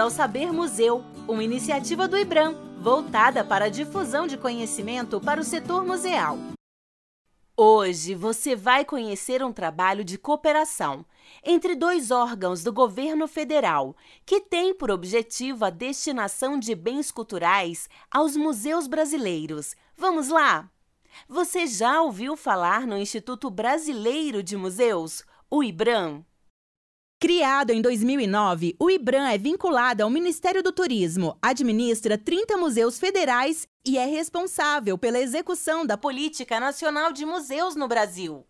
Ao Saber Museu, uma iniciativa do IBRAM voltada para a difusão de conhecimento para o setor museal. Hoje você vai conhecer um trabalho de cooperação entre dois órgãos do governo federal que tem por objetivo a destinação de bens culturais aos museus brasileiros. Vamos lá? Você já ouviu falar no Instituto Brasileiro de Museus, o IBRAM? Criado em 2009, o IBRAM é vinculado ao Ministério do Turismo, administra 30 museus federais e é responsável pela execução da Política Nacional de Museus no Brasil.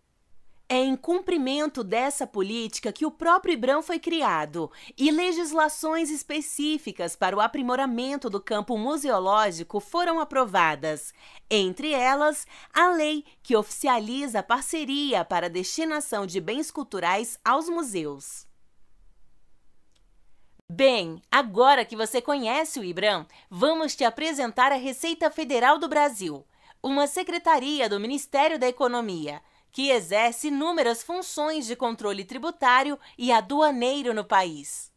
É em cumprimento dessa política que o próprio IBRAM foi criado e legislações específicas para o aprimoramento do campo museológico foram aprovadas. Entre elas, a lei que oficializa a parceria para a destinação de bens culturais aos museus. Bem, agora que você conhece o IBRAM, vamos te apresentar a Receita Federal do Brasil, uma secretaria do Ministério da Economia, que exerce inúmeras funções de controle tributário e aduaneiro no país.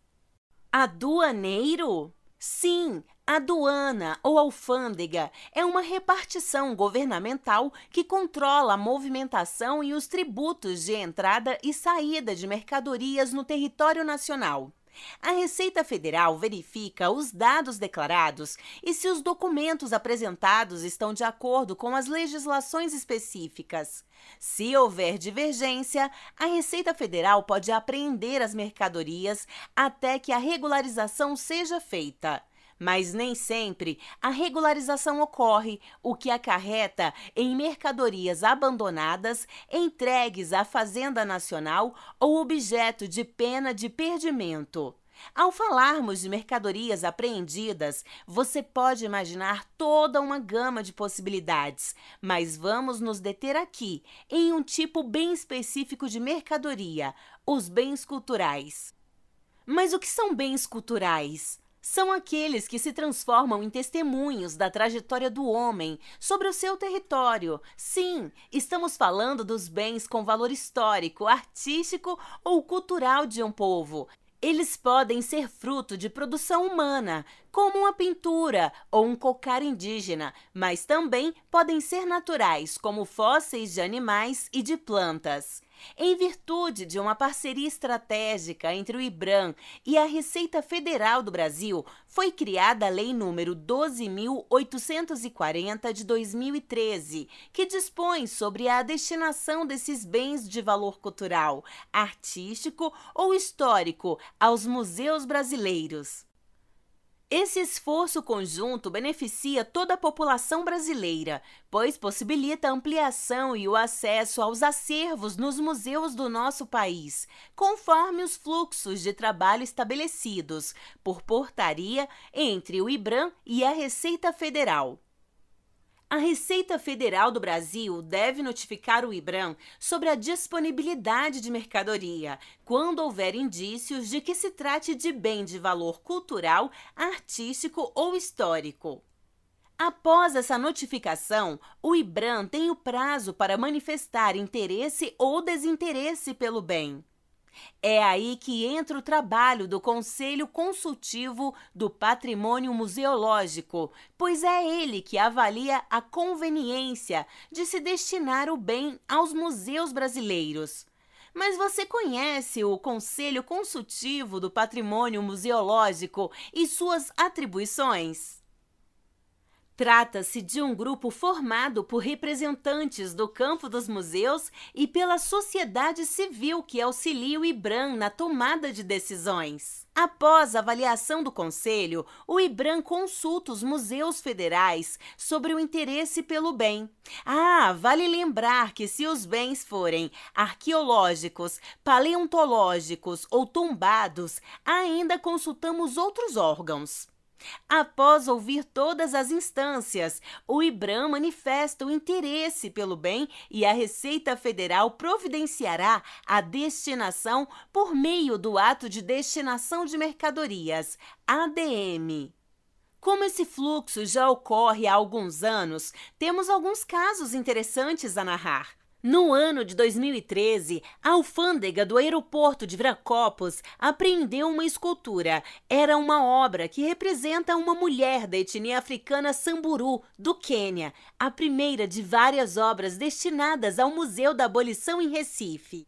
Aduaneiro? Sim, aduana ou alfândega é uma repartição governamental que controla a movimentação e os tributos de entrada e saída de mercadorias no território nacional. A Receita Federal verifica os dados declarados e se os documentos apresentados estão de acordo com as legislações específicas. Se houver divergência, a Receita Federal pode apreender as mercadorias até que a regularização seja feita mas nem sempre a regularização ocorre, o que acarreta em mercadorias abandonadas, entregues à Fazenda Nacional ou objeto de pena de perdimento. Ao falarmos de mercadorias apreendidas, você pode imaginar toda uma gama de possibilidades, mas vamos nos deter aqui em um tipo bem específico de mercadoria: os bens culturais. Mas o que são bens culturais? São aqueles que se transformam em testemunhos da trajetória do homem sobre o seu território. Sim, estamos falando dos bens com valor histórico, artístico ou cultural de um povo. Eles podem ser fruto de produção humana, como uma pintura ou um cocar indígena, mas também podem ser naturais, como fósseis de animais e de plantas. Em virtude de uma parceria estratégica entre o IBRAM e a Receita Federal do Brasil, foi criada a Lei número 12.840 de 2013, que dispõe sobre a destinação desses bens de valor cultural, artístico ou histórico aos museus brasileiros. Esse esforço conjunto beneficia toda a população brasileira, pois possibilita a ampliação e o acesso aos acervos nos museus do nosso país, conforme os fluxos de trabalho estabelecidos por portaria entre o IBRAM e a Receita Federal. A Receita Federal do Brasil deve notificar o IBRAM sobre a disponibilidade de mercadoria, quando houver indícios de que se trate de bem de valor cultural, artístico ou histórico. Após essa notificação, o IBRAM tem o prazo para manifestar interesse ou desinteresse pelo bem. É aí que entra o trabalho do Conselho Consultivo do Patrimônio Museológico, pois é ele que avalia a conveniência de se destinar o bem aos museus brasileiros. Mas você conhece o Conselho Consultivo do Patrimônio Museológico e suas atribuições? Trata-se de um grupo formado por representantes do campo dos museus e pela sociedade civil que auxilia o IBRAM na tomada de decisões. Após a avaliação do Conselho, o IBRAM consulta os museus federais sobre o interesse pelo bem. Ah, vale lembrar que se os bens forem arqueológicos, paleontológicos ou tombados, ainda consultamos outros órgãos. Após ouvir todas as instâncias, o IBRAM manifesta o interesse pelo bem e a Receita Federal providenciará a destinação por meio do Ato de Destinação de Mercadorias, ADM. Como esse fluxo já ocorre há alguns anos, temos alguns casos interessantes a narrar. No ano de 2013, a alfândega do aeroporto de Viracopos apreendeu uma escultura. Era uma obra que representa uma mulher da etnia africana Samburu, do Quênia, a primeira de várias obras destinadas ao Museu da Abolição em Recife.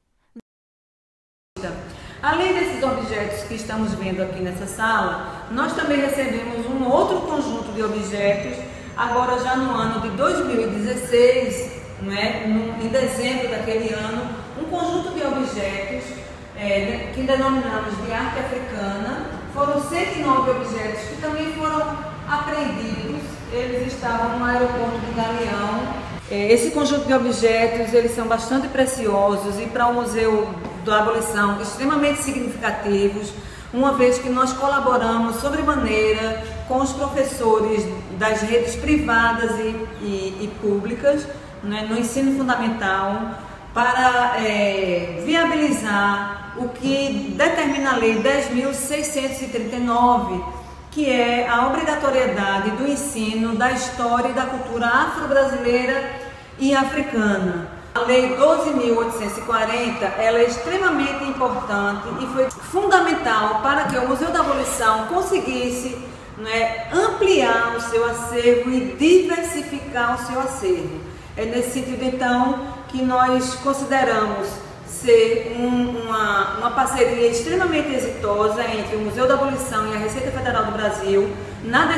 Além desses objetos que estamos vendo aqui nessa sala, nós também recebemos um outro conjunto de objetos, agora já no ano de 2016, é? em dezembro daquele ano, um conjunto de objetos é, que denominamos de arte africana. Foram 109 objetos que também foram apreendidos. Eles estavam no aeroporto de Galeão. É, esse conjunto de objetos eles são bastante preciosos e para o Museu da Abolição extremamente significativos, uma vez que nós colaboramos sobremaneira com os professores das redes privadas e, e, e públicas né, no ensino fundamental para é, viabilizar o que determina a Lei 10.639, que é a obrigatoriedade do ensino da história e da cultura afro-brasileira e africana. A Lei 12.840 ela é extremamente importante e foi fundamental para que o Museu da Abolição conseguisse né, ampliar o seu acervo e diversificar o seu acervo. É nesse sentido, então, que nós consideramos ser um, uma, uma parceria extremamente exitosa entre o Museu da Abolição e a Receita Federal do Brasil na,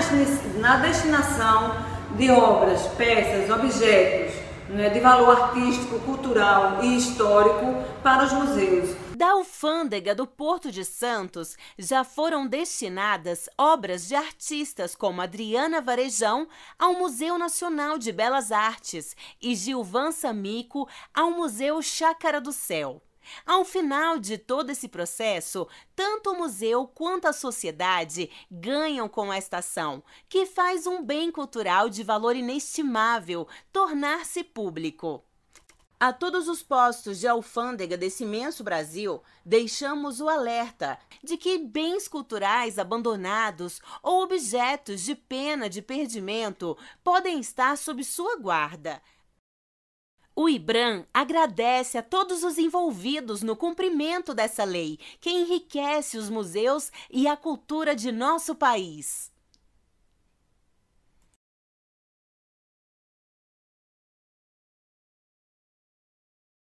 na destinação de obras, peças, objetos né, de valor artístico, cultural e histórico para os museus. Da alfândega do Porto de Santos já foram destinadas obras de artistas como Adriana Varejão ao Museu Nacional de Belas Artes e Gilvan Samico ao Museu Chácara do Céu. Ao final de todo esse processo, tanto o museu quanto a sociedade ganham com esta ação, que faz um bem cultural de valor inestimável tornar-se público. A todos os postos de alfândega desse imenso Brasil, deixamos o alerta de que bens culturais abandonados ou objetos de pena de perdimento podem estar sob sua guarda. O IBRAM agradece a todos os envolvidos no cumprimento dessa lei, que enriquece os museus e a cultura de nosso país.